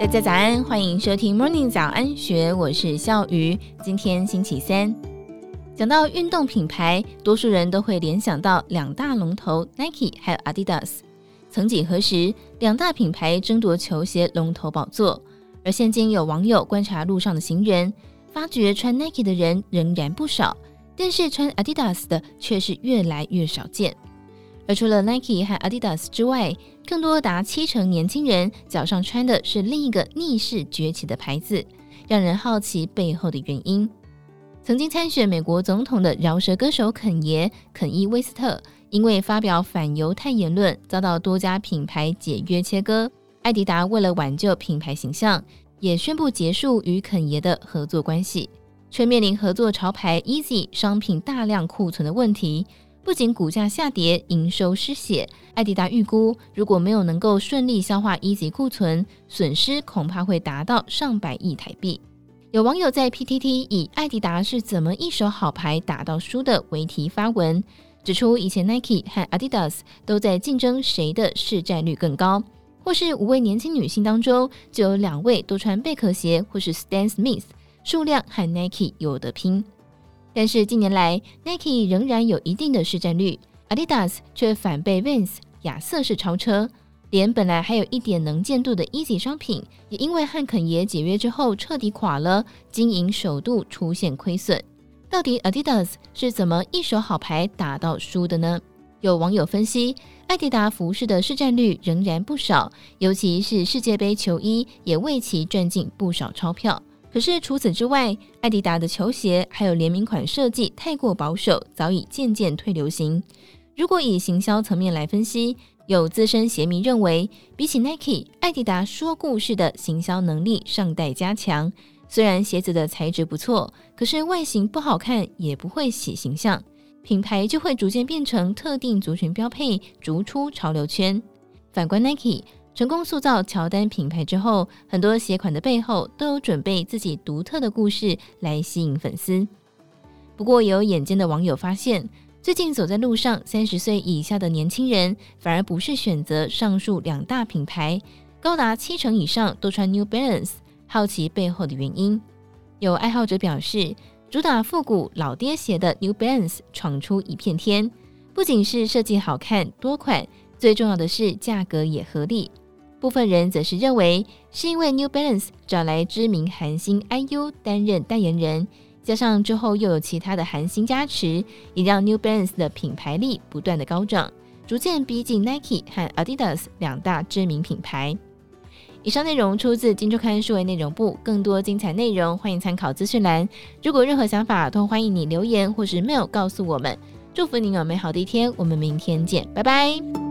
大家早安，欢迎收听 Morning 早安学，我是笑鱼。今天星期三，讲到运动品牌，多数人都会联想到两大龙头 Nike 还有 Adidas。曾几何时，两大品牌争夺球鞋龙头宝座，而现今有网友观察路上的行人，发觉穿 Nike 的人仍然不少，但是穿 Adidas 的却是越来越少见。而除了 Nike 和 Adidas 之外，更多达七成年轻人脚上穿的是另一个逆势崛起的牌子，让人好奇背后的原因。曾经参选美国总统的饶舌歌手肯爷肯伊威斯特，因为发表反犹太言论，遭到多家品牌解约切割。艾迪达为了挽救品牌形象，也宣布结束与肯爷的合作关系，却面临合作潮牌 Easy 商品大量库存的问题。不仅股价下跌，营收失血，艾迪达预估如果没有能够顺利消化一级库存，损失恐怕会达到上百亿台币。有网友在 PTT 以“艾迪达是怎么一手好牌打到输的”为题发文，指出以前 Nike 和 Adidas 都在竞争谁的市占率更高，或是五位年轻女性当中就有两位都穿贝壳鞋或是 Stan Smith，数量和 Nike 有得拼。但是近年来，Nike 仍然有一定的市占率，Adidas 却反被 Vans 亚瑟士超车，连本来还有一点能见度的 Yeezy 商品，也因为和肯爷解约之后彻底垮了，经营首度出现亏损。到底 Adidas 是怎么一手好牌打到输的呢？有网友分析，艾迪达服饰的市占率仍然不少，尤其是世界杯球衣，也为其赚进不少钞票。可是除此之外，艾迪达的球鞋还有联名款设计太过保守，早已渐渐退流行。如果以行销层面来分析，有资深鞋迷认为，比起 Nike，艾迪达说故事的行销能力尚待加强。虽然鞋子的材质不错，可是外形不好看也不会洗形象，品牌就会逐渐变成特定族群标配，逐出潮流圈。反观 Nike。成功塑造乔丹品牌之后，很多鞋款的背后都有准备自己独特的故事来吸引粉丝。不过，有眼尖的网友发现，最近走在路上，三十岁以下的年轻人反而不是选择上述两大品牌，高达七成以上都穿 New Balance。好奇背后的原因，有爱好者表示，主打复古老爹鞋的 New Balance 闯出一片天，不仅是设计好看多款，最重要的是价格也合理。部分人则是认为，是因为 New Balance 找来知名韩星 IU 担任代言人，加上之后又有其他的韩星加持，也让 New Balance 的品牌力不断的高涨，逐渐逼近 Nike 和 Adidas 两大知名品牌。以上内容出自《金周刊》数位内容部，更多精彩内容欢迎参考资讯栏。如果任何想法，都欢迎你留言或是 mail 告诉我们。祝福您有美好的一天，我们明天见，拜拜。